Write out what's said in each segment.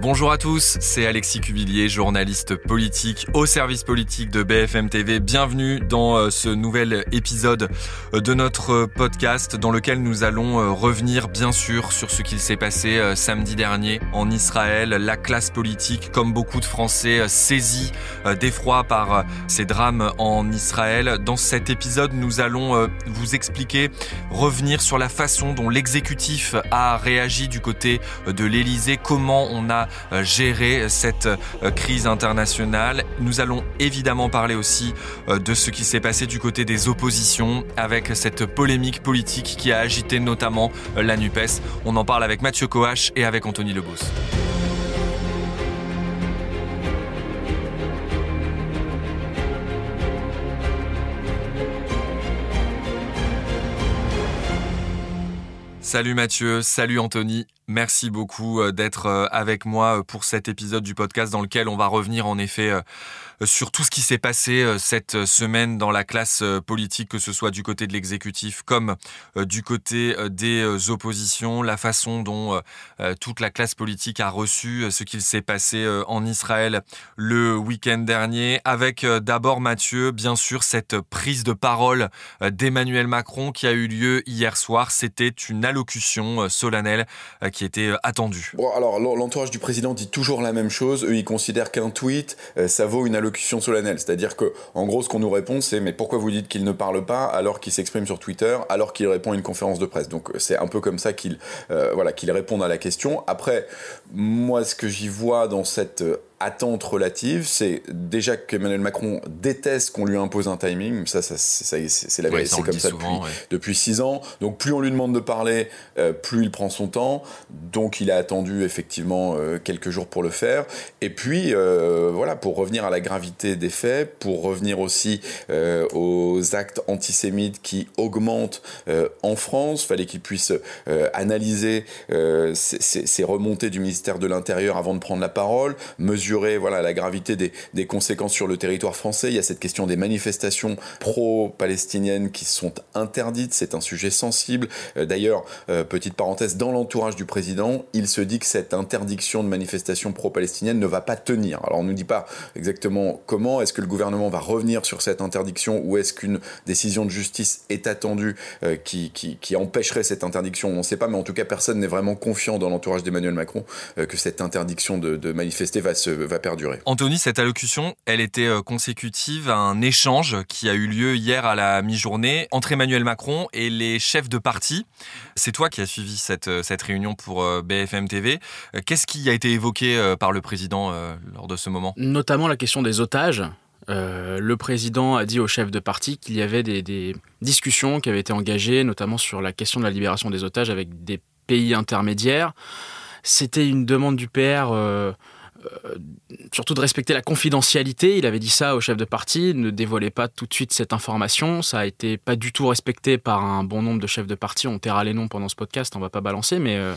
Bonjour à tous, c'est Alexis Cuvillier, journaliste politique au service politique de BFM TV. Bienvenue dans euh, ce nouvel épisode euh, de notre podcast dans lequel nous allons euh, revenir bien sûr sur ce qu'il s'est passé samedi dernier en Israël. La classe politique, comme beaucoup de Français, saisie d'effroi par ces drames en Israël. Dans cet épisode, nous allons vous expliquer, revenir sur la façon dont l'exécutif a réagi du côté de l'Élysée, comment on a euh, gérer cette euh, crise internationale. Nous allons évidemment parler aussi euh, de ce qui s'est passé du côté des oppositions avec cette polémique politique qui a agité notamment la NUPES. On en parle avec Mathieu Coache et avec Anthony Lebos. Salut Mathieu, salut Anthony. Merci beaucoup euh, d'être euh, avec moi euh, pour cet épisode du podcast dans lequel on va revenir en effet sur tout ce qui s'est passé cette semaine dans la classe politique, que ce soit du côté de l'exécutif comme du côté des oppositions, la façon dont toute la classe politique a reçu ce qu'il s'est passé en Israël le week-end dernier, avec d'abord Mathieu, bien sûr, cette prise de parole d'Emmanuel Macron qui a eu lieu hier soir. C'était une allocution solennelle qui était euh, attendu. Alors l'entourage du président dit toujours la même chose. Eux, ils considèrent qu'un tweet, euh, ça vaut une allocution solennelle. C'est-à-dire que, en gros, ce qu'on nous répond, c'est mais pourquoi vous dites qu'il ne parle pas alors qu'il s'exprime sur Twitter, alors qu'il répond à une conférence de presse? Donc c'est un peu comme ça qu'il euh, voilà qu'il répond à la question. Après, moi, ce que j'y vois dans cette attente relative, c'est déjà qu'Emmanuel Macron déteste qu'on lui impose un timing. Ça, ça, c'est la vérité, c'est comme ça depuis, six ans. Donc plus on lui demande de parler, euh, plus il prend son temps. Donc il a attendu effectivement euh, quelques jours pour le faire. Et puis euh, voilà, pour revenir à la gravité des faits, pour revenir aussi aux actes antisémites qui augmentent en France, fallait qu'il puisse analyser ces, ces, remontées du ministère de l'Intérieur avant de prendre la parole, mesurer voilà, la gravité des, conséquences sur le territoire français. Il y a cette question des manifestations pro-palestiniennes qui sont interdites. C'est un sujet sensible. Euh, d'ailleurs, euh, petite parenthèse, dans l'entourage du président, il se dit que cette interdiction de manifestations pro-palestiniennes ne va pas tenir. Alors on ne nous dit pas exactement comment. Est-ce que le gouvernement va revenir sur cette interdiction ou est-ce qu'une décision de justice est attendue euh, qui, qui, empêcherait cette interdiction? On ne sait pas, mais en tout cas, personne n'est vraiment confiant dans l'entourage d'Emmanuel Macron que cette interdiction de, de manifester va se, va perdurer. Anthony, cette allocution, elle était euh, consécutive à un échange qui a eu lieu hier à la mi-journée entre Emmanuel Macron et les chefs de parti. C'est toi qui as suivi cette, euh, cette réunion pour euh, BFM TV. Qu'est-ce qui a été évoqué par le président lors de ce moment? Notamment la question des otages. le président a dit aux chefs de parti qu'il y avait des, des, discussions qui avaient été engagées, notamment sur la question de la libération des otages avec des pays intermédiaires. C'était une demande du PR euh, surtout de respecter la confidentialité. Il avait dit ça au chef de parti, ne dévoilez pas tout de suite cette information. Ça a été pas du tout respecté par un bon nombre de chefs de parti. On taira les noms pendant ce podcast, on va pas balancer, mais euh,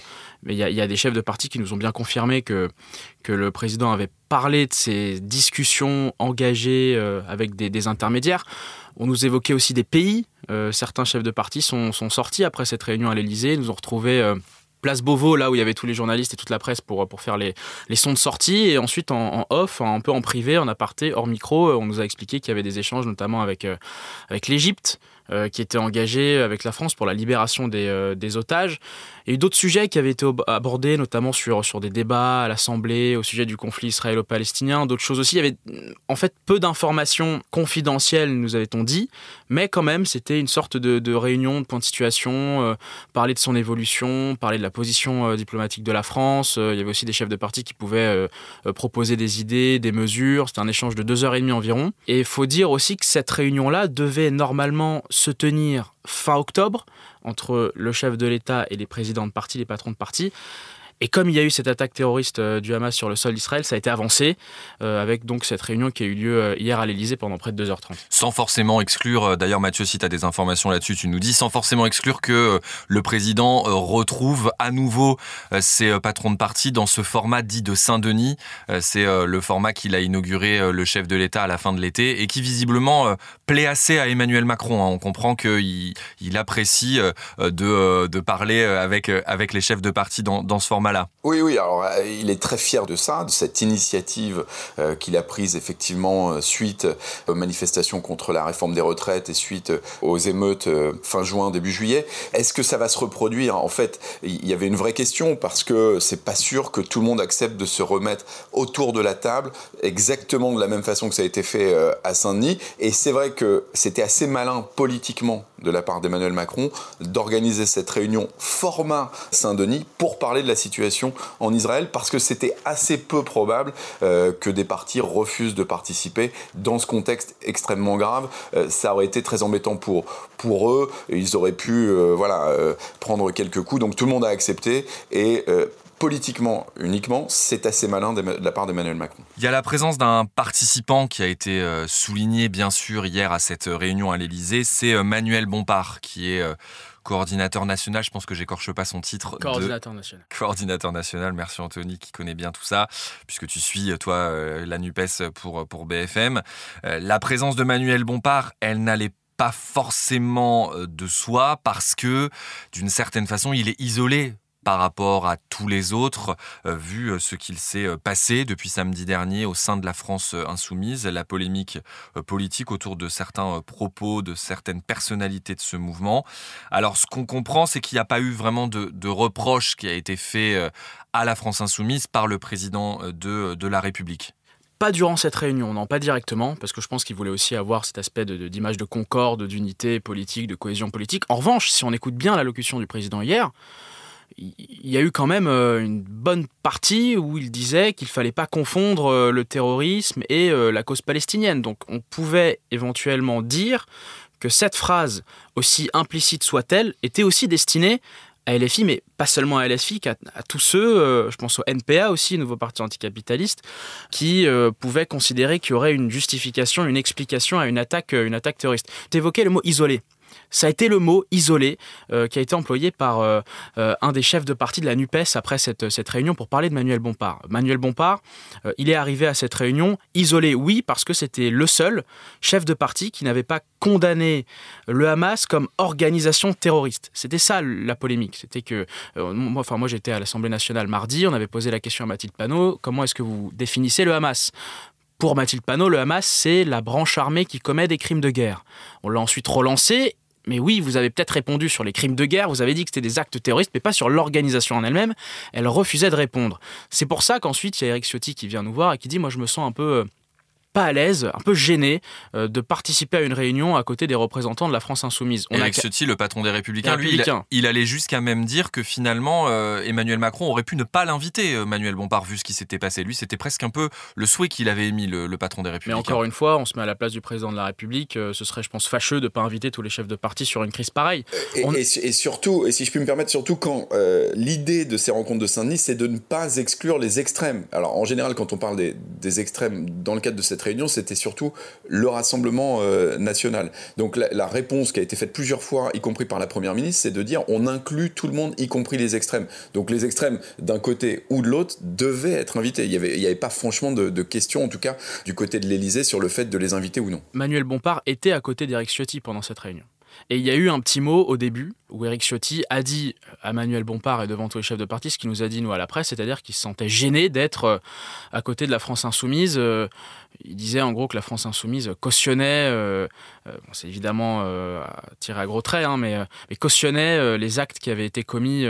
il y, a des chefs de parti qui nous ont bien confirmé que, que le président avait parlé de ces discussions engagées euh, avec des, intermédiaires. On nous évoquait aussi des pays. certains chefs de parti sont, sont, sortis après cette réunion à l'Elysée, nous ont retrouvés place Beauvau, là où il y avait tous les journalistes et toute la presse pour, pour faire les, les sons de sortie. Et ensuite, en, off, un peu en privé, en aparté, hors micro, on nous a expliqué qu'il y avait des échanges, notamment avec, euh, avec l'Égypte, euh, qui était engagé avec la France pour la libération des, euh, des otages. Eu d'autres sujets qui avaient été abordés, notamment sur, sur des débats à l'Assemblée au sujet du conflit israélo-palestinien, d'autres choses aussi. Il y avait en fait peu d'informations confidentielles, nous avait-on dit, mais quand même, c'était une sorte de, réunion, de point de situation, euh, parler de son évolution, parler de la position diplomatique de la France. il y avait aussi des chefs de parti qui pouvaient proposer des idées, des mesures. C'était un échange de deux heures et demie environ. Et il faut dire aussi que cette réunion-là devait normalement se tenir fin octobre entre le chef de l'État et les présidents de parti, les patrons de parti. Et comme il y a eu cette attaque terroriste euh, du Hamas sur le sol d'Israël, ça a été avancé euh, avec donc cette réunion qui a eu lieu euh, hier à l'Elysée pendant près de 2h30. Sans forcément exclure, d'ailleurs Mathieu, si tu as des informations là-dessus, tu nous dis, sans forcément exclure que le président retrouve à nouveau ses patrons de parti dans ce format dit de Saint-Denis. C'est le format qu'il a inauguré le chef de l'État à la fin de l'été et qui visiblement plaît assez à Emmanuel Macron. Hein. On comprend qu'il il apprécie de, de parler avec, avec les chefs de parti dans, dans ce format Oui, oui, alors il est très fier de ça, de cette initiative qu'il a prise effectivement suite aux manifestations contre la réforme des retraites et suite aux émeutes fin juin, début juillet. Est-ce que ça va se reproduire? En fait, il y avait une vraie question parce que c'est pas sûr que tout le monde accepte de se remettre autour de la table exactement de la même façon que ça a été fait à Saint-Denis. Et c'est vrai que c'était assez malin politiquement de la part d'Emmanuel Macron d'organiser cette réunion format Saint-Denis pour parler de la situation en Israël parce que c'était assez peu probable euh, que des partis refusent de participer dans ce contexte extrêmement grave. Euh, ça aurait été très embêtant pour, pour eux. Ils auraient pu euh, voilà, prendre quelques coups. Donc tout le monde a accepté et politiquement uniquement, c'est assez malin de la part d'Emmanuel Macron. Il y a la présence d'un participant qui a été souligné bien sûr hier à cette réunion à l'Elysée, c'est Manuel Bompard qui est coordinateur national, je pense que j'écorche pas son titre. Coordinateur national. Coordinateur national, merci Anthony qui connaît bien tout ça, puisque tu suis toi la NUPES pour, pour BFM. la présence de Manuel Bompard, elle n'allait pas forcément de soi parce que d'une certaine façon il est isolé par rapport à tous les autres, euh, vu euh, ce qu'il s'est euh, passé depuis samedi dernier au sein de la France insoumise, la polémique politique autour de certains propos de certaines personnalités de ce mouvement. Alors ce qu'on comprend, c'est qu'il n'y a pas eu vraiment de, reproche qui a été fait à la France insoumise par le président de, de la République pas durant cette réunion, non, pas directement, parce que je pense qu'il voulait aussi avoir cet aspect d'image de, de, concorde, d'unité politique, de cohésion politique. En revanche, si on écoute bien l'allocution du président hier, il y a eu quand même euh, une bonne partie où il disait qu'il fallait pas confondre euh, le terrorisme et euh, la cause palestinienne. Donc on pouvait éventuellement dire que cette phrase, aussi implicite soit-elle, était aussi destinée à LFI, mais pas seulement à LFI, qu'à à tous ceux, je pense au NPA aussi, nouveau parti anticapitaliste, qui pouvaient considérer qu'il y aurait une justification, une explication à une attaque, une attaque terroriste. Tu évoquais le mot isolé. Ça a été le mot isolé euh, qui a été employé par euh, euh, un des chefs de parti de la NUPES après cette, cette réunion pour parler de Manuel Bompard. Manuel Bompard, il est arrivé à cette réunion isolé, oui, parce que c'était le seul chef de parti qui n'avait pas condamné le Hamas comme organisation terroriste. C'était ça la polémique. C'était que, moi, moi j'étais à l'Assemblée nationale mardi, on avait posé la question à Mathilde Panot, comment est-ce que vous définissez le Hamas? Pour Mathilde Panot, le Hamas, c'est la branche armée qui commet des crimes de guerre. On l'a ensuite relancé mais oui, vous avez peut-être répondu sur les crimes de guerre, vous avez dit que c'était des actes terroristes, mais pas sur l'organisation en elle-même. Elle refusait de répondre. C'est pour ça qu'ensuite, il y a Eric Ciotti qui vient nous voir et qui dit Moi, je me sens un peu euh, pas à l'aise, un peu gêné euh, de participer à une réunion à côté des représentants de la France insoumise. On Éric Ciotti, le patron des Républicains, lui, il, allait jusqu'à même dire que finalement euh, Emmanuel Macron aurait pu ne pas l'inviter, euh, Manuel Bompard, vu ce qui s'était passé. Lui, c'était presque un peu le souhait qu'il avait émis, le, patron des Républicains. Mais encore une fois, on se met à la place du président de la République. ce serait, je pense, fâcheux de ne pas inviter tous les chefs de parti sur une crise pareille. Et, surtout, et si je puis me permettre, surtout quand l'idée de ces rencontres de Saint-Denis, c'est de ne pas exclure les extrêmes. Alors en général, quand on parle des, des extrêmes dans le cadre de cette réunion, c'était surtout le Rassemblement euh, national. Donc la, réponse qui a été faite plusieurs fois, y compris par la Première ministre, c'est de dire on inclut tout le monde, y compris les extrêmes. Donc les extrêmes, d'un côté ou de l'autre, devaient être invités. Il n'y avait, pas franchement de, de questions, en tout cas du côté de l'Élysée, sur le fait de les inviter ou non. Manuel Bompard était à côté d'Éric Ciotti pendant cette réunion. Et il y a eu un petit mot au début où Éric Ciotti a dit à Manuel Bompard et devant tous les chefs de parti ce qu'il nous a dit nous à la presse, c'est-à-dire qu'il se sentait gêné d'être euh, à côté de la France insoumise. Euh, il disait en gros que la France insoumise cautionnait, euh, c'est évidemment tiré à gros traits, hein, mais, cautionnait les actes qui avaient été commis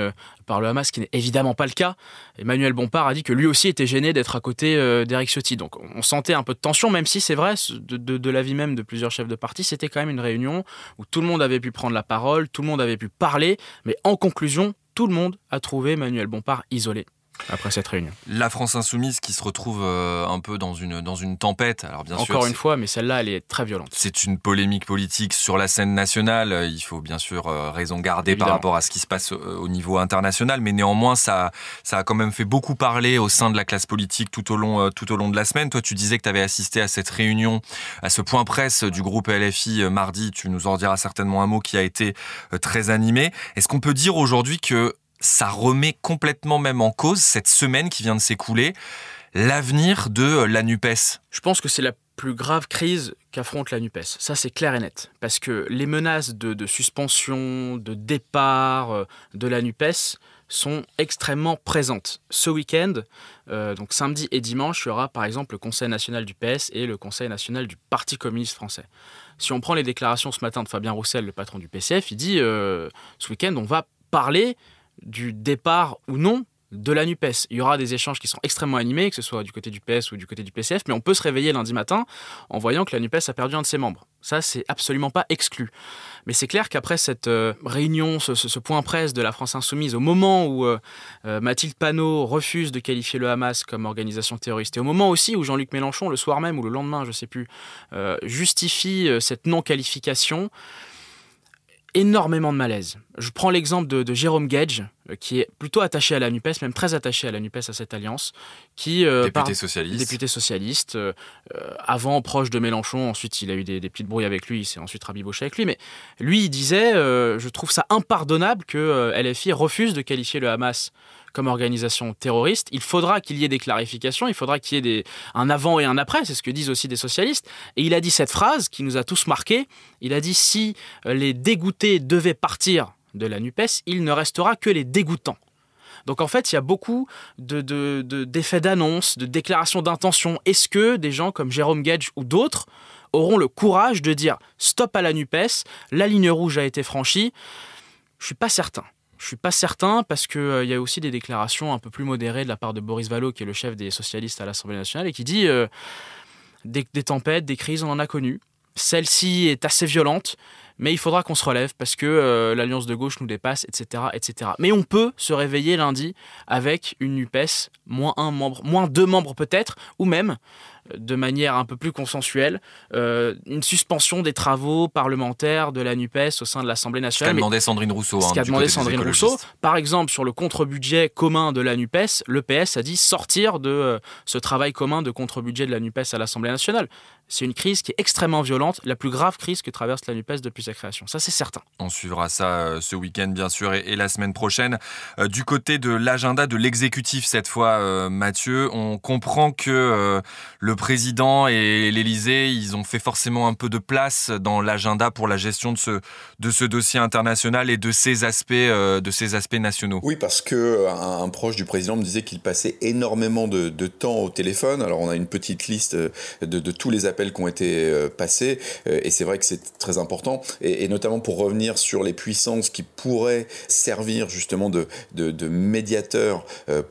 par le Hamas, ce qui n'est évidemment pas le cas. Emmanuel Bompard a dit que lui aussi était gêné d'être à côté d'Éric Ciotti. Donc on sentait un peu de tension, même si c'est vrai, de, de, de l'avis même de plusieurs chefs de parti, c'était quand même une réunion où tout le monde avait pu prendre la parole, tout le monde avait pu parler, mais en conclusion, tout le monde a trouvé Manuel Bompard isolé après cette réunion. La France insoumise qui se retrouve euh, un peu dans une, dans une tempête. Alors bien Encore une fois, mais celle-là, elle est très violente. C'est une polémique politique sur la scène nationale. Il faut bien sûr euh, raison garder par rapport à ce qui se passe euh, au niveau international, mais néanmoins, ça, ça a quand même fait beaucoup parler au sein de la classe politique tout au long, tout au long de la semaine. Toi, tu disais que tu avais assisté à cette réunion, à ce point presse du groupe LFI mardi. Tu nous en diras certainement un mot qui a été très animé. Est-ce qu'on peut dire aujourd'hui que ça remet complètement même en cause cette semaine qui vient de s'écouler, l'avenir de la NUPES. Je pense que c'est la plus grave crise qu'affronte la NUPES. Ça, c'est clair et net. Parce que les menaces de, suspension, de départ euh, de la NUPES sont extrêmement présentes. Ce week-end, euh, donc samedi et dimanche, il y aura par exemple le Conseil national du PS et le Conseil national du Parti communiste français. Si on prend les déclarations ce matin de Fabien Roussel, le patron du PCF, il dit euh, ce week-end, on va parler du départ ou non de la NUPES. Il y aura des échanges qui sont extrêmement animés, que ce soit du côté du PS ou du côté du PCF, mais on peut se réveiller lundi matin en voyant que la NUPES a perdu un de ses membres. Ça, c'est absolument pas exclu. Mais c'est clair qu'après cette euh, réunion, ce, point presse de la France Insoumise, au moment où euh, euh, Mathilde Panot refuse de qualifier le Hamas comme organisation terroriste, et au moment aussi où Jean-Luc Mélenchon, le soir même ou le lendemain, je ne sais plus, justifie cette non-qualification, énormément de malaise. Je prends l'exemple de, Jérôme Gage, qui est plutôt attaché à la NUPES, même très attaché à la NUPES, à cette alliance, qui... Euh, député socialiste. Député socialiste, euh, avant proche de Mélenchon, ensuite il a eu des, des petites brouilles avec lui, il s'est ensuite rabiboché avec lui, mais lui il disait, je trouve ça impardonnable que LFI refuse de qualifier le Hamas comme organisation terroriste. Il faudra qu'il y ait des clarifications, il faudra qu'il y ait des, un avant et un après, c'est ce que disent aussi des socialistes. Et il a dit cette phrase qui nous a tous marqués, il a dit si euh, les dégoûtés devaient partir de la NUPES, il ne restera que les dégoûtants. Donc en fait, il y a beaucoup d'effets de, de, d'annonce, de déclarations d'intention. Est-ce que des gens comme Jérôme Gage ou d'autres auront le courage de dire stop à la NUPES, la ligne rouge a été franchie Je suis pas certain. Je suis pas certain parce qu'il euh, y a aussi des déclarations un peu plus modérées de la part de Boris Vallaud, qui est le chef des socialistes à l'Assemblée nationale, et qui dit euh, des, tempêtes, des crises, on en a connu. Celle-ci est assez violente, mais il faudra qu'on se relève parce que euh, l'alliance de gauche nous dépasse, etc., etc. Mais on peut se réveiller lundi avec une NUPES moins un membre, moins deux membres peut-être, ou même de manière un peu plus consensuelle euh, une suspension des travaux parlementaires de la NUPES au sein de l'Assemblée nationale. Ce qu'a demandé Sandrine Rousseau. Ce hein, qu'a demandé Sandrine Rousseau. Par exemple, sur le contre-budget commun de la NUPES, le PS a dit sortir de euh, ce travail commun de contre-budget de la NUPES à l'Assemblée nationale. C'est une crise qui est extrêmement violente, la plus grave crise que traverse la NUPES depuis sa création. Ça, c'est certain. On suivra ça euh, ce week-end, bien sûr, et, la semaine prochaine. du côté de l'agenda de l'exécutif, cette fois, Mathieu, on comprend que le président et l'Élysée, ils ont fait forcément un peu de place dans l'agenda pour la gestion de ce, de ce dossier international et de ses aspects, euh, de ses aspects nationaux. Oui, parce que un, proche du président me disait qu'il passait énormément de, temps au téléphone. Alors on a une petite liste de, tous les appels qui ont été euh, passés, euh, et c'est vrai que c'est très important. Et, notamment pour revenir sur les puissances qui pourraient servir justement de, de, médiateurs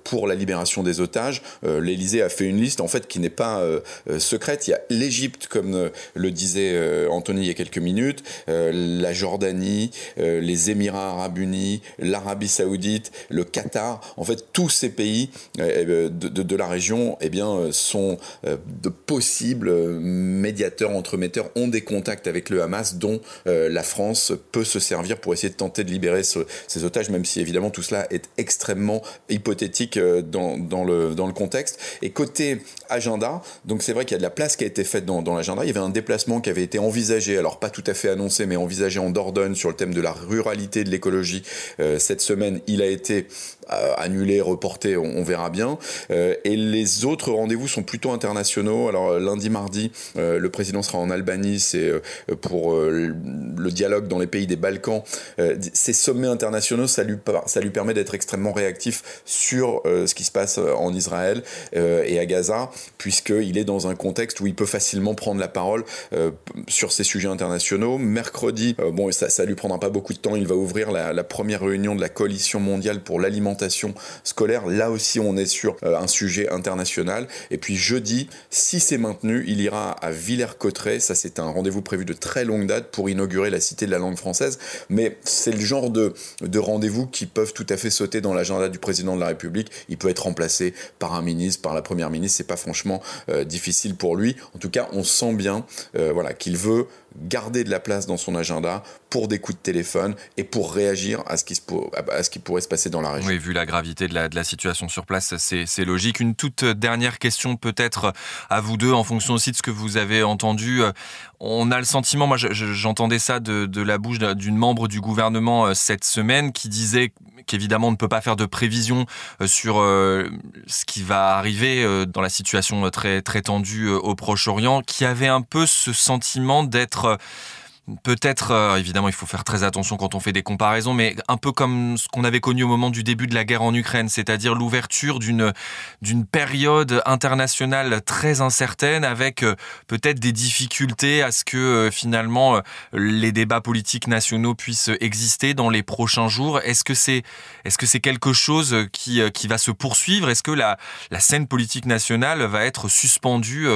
pour la libération des otages, l'Élysée a fait une liste en fait qui n'est pas euh, secrète. Il y a l'Égypte, comme euh, le disait euh, Anthony il y a quelques minutes, la Jordanie, les Émirats arabes unis, l'Arabie saoudite, le Qatar. En fait, tous ces pays de, la région eh bien, sont de possibles médiateurs, entremetteurs, ont des contacts avec le Hamas dont la France peut se servir pour essayer de tenter de libérer ces otages, même si évidemment tout cela est extrêmement hypothétique le, dans le contexte. Et côté agenda, donc c'est vrai qu'il y a de la place qui a été faite dans, l'agenda. Il y avait un déplacement qui avait été envisagé, alors pas tout à fait annoncé, mais envisagé en Dordogne sur le thème de la ruralité, de l'écologie. Euh, cette semaine, il a été euh, annulé, reporté, on, verra bien. Euh, et les autres rendez-vous sont plutôt internationaux. Alors lundi, mardi, le président sera en Albanie, c'est pour le dialogue dans les pays des Balkans. ces sommets internationaux, ça lui, permet d'être extrêmement réactif sur ce qui se passe en Israël et à Gaza, puisqu'il est dans un contexte où il peut facilement prendre la parole euh, sur ces sujets internationaux. Mercredi, euh, bon, ça, ça lui prendra pas beaucoup de temps, il va ouvrir la, première réunion de la coalition mondiale pour l'alimentation scolaire. Là aussi, on est sur euh, un sujet international. Et puis jeudi, si c'est maintenu, il ira à Villers-Cotterêts. Ça, c'est un rendez-vous prévu de très longue date pour inaugurer la Cité de la langue française. Mais c'est le genre de, de rendez-vous qui peuvent tout à fait sauter dans l'agenda du président de la République. Il peut être remplacé par un ministre, par la première ministre. C'est pas franchement difficile pour lui. En tout cas, on sent bien euh, voilà, qu'il veut garder de la place dans son agenda pour des coups de téléphone et pour réagir à ce qui, se, à ce qui pourrait se passer dans la région. Oui, vu la gravité de la, de la situation sur place, c'est logique. Une toute dernière question peut-être à vous deux, en fonction aussi de ce que vous avez entendu. On a le sentiment, moi j'entendais ça de, de, la bouche d'une membre du gouvernement euh, cette semaine qui disait qu'évidemment on ne peut pas faire de prévision euh, sur ce qui va arriver dans la situation très, très tendue au Proche-Orient, qui avait un peu ce sentiment d'être peut-être, euh, évidemment, il faut faire très attention quand on fait des comparaisons, mais un peu comme ce qu'on avait connu au moment du début de la guerre en Ukraine, c'est-à-dire l'ouverture d'une période internationale très incertaine, avec euh, peut-être des difficultés à ce que euh, finalement les débats politiques nationaux puissent exister dans les prochains jours. Est-ce que c'est est-ce que c'est quelque chose qui qui va se poursuivre? Est-ce que la la scène politique nationale va être suspendue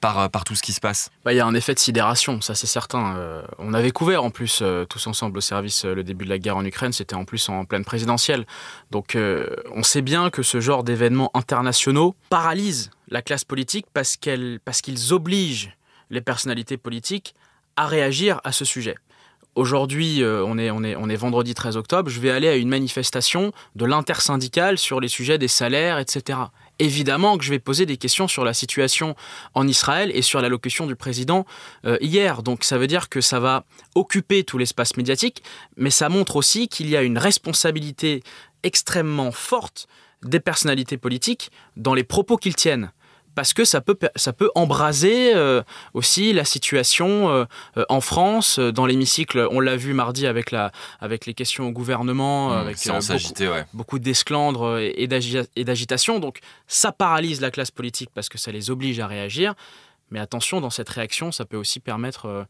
par par tout ce qui se passe? Bah, Il y a un effet de sidération, ça c'est certain on avait couvert en plus euh, tous ensemble au service euh, le début de la guerre en Ukraine, c'était en plus en pleine présidentielle. Donc euh, on sait bien que ce genre d'événements internationaux paralysent la classe politique parce qu'ils obligent les personnalités politiques à réagir à ce sujet. Aujourd'hui, on est vendredi 13 octobre, je vais aller à une manifestation de l'intersyndicale sur les sujets des salaires, etc évidemment que je vais poser des questions sur la situation en Israël et sur l'allocution du président euh, hier. Donc ça veut dire que ça va occuper tout l'espace médiatique, mais ça montre aussi qu'il y a une responsabilité extrêmement forte des personnalités politiques dans les propos qu'ils tiennent parce que ça peut, ça peut embraser euh, aussi la situation euh, euh, en France, dans l'hémicycle. On l'a vu mardi avec, la, avec les questions au gouvernement, mmh, avec beaucoup, beaucoup d'esclandre et d'agitation. Donc ça paralyse la classe politique parce que ça les oblige à réagir. Mais attention, dans cette réaction, ça peut aussi permettre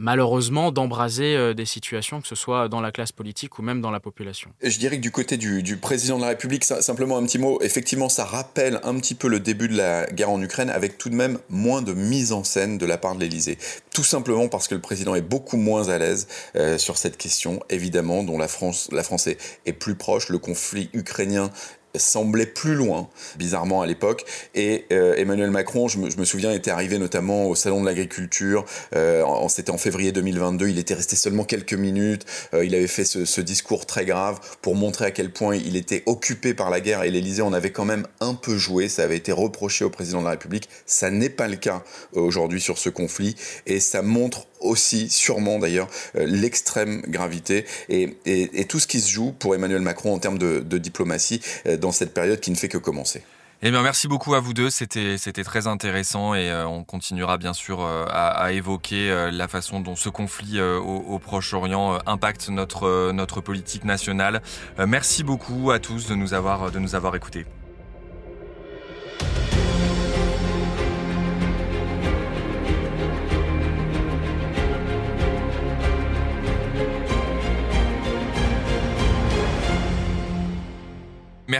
malheureusement d'embraser euh, des situations, que ce soit dans la classe politique ou même dans la population. Je dirais que du côté du, président de la République, simplement un petit mot, effectivement ça rappelle un petit peu le début de la guerre en Ukraine avec tout de même moins de mise en scène de la part de l'Elysée. Tout simplement parce que le président est beaucoup moins à l'aise euh, sur cette question, évidemment, dont la France, la France est plus proche. Le conflit ukrainien semblait plus loin, bizarrement à l'époque. Et euh, Emmanuel Macron, je me, souviens, était arrivé notamment au Salon de l'Agriculture, euh, c'était en février 2022, il était resté seulement quelques minutes, euh, il avait fait ce, discours très grave pour montrer à quel point il était occupé par la guerre. Et l'Élysée en avait quand même un peu joué, ça avait été reproché au président de la République, ça n'est pas le cas aujourd'hui sur ce conflit. Et ça montre aussi, sûrement d'ailleurs, euh, l'extrême gravité. Et, tout ce qui se joue pour Emmanuel Macron en termes de, diplomatie euh, dans cette période qui ne fait que commencer. Eh merci beaucoup à vous deux. C'était, très intéressant et euh, on continuera bien sûr à, à, évoquer la façon dont ce conflit au, Proche-Orient impacte notre, politique nationale. merci beaucoup à tous de nous avoir écoutés.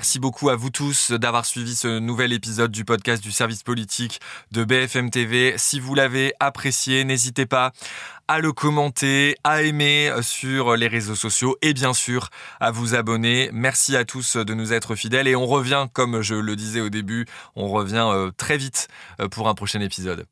Merci beaucoup à vous tous d'avoir suivi ce nouvel épisode du podcast du service politique de BFM TV. Si vous l'avez apprécié, n'hésitez pas à le commenter, à aimer sur les réseaux sociaux et bien sûr à vous abonner. Merci à tous de nous être fidèles et on revient, comme je le disais au début, on revient euh, très vite euh, pour un prochain épisode.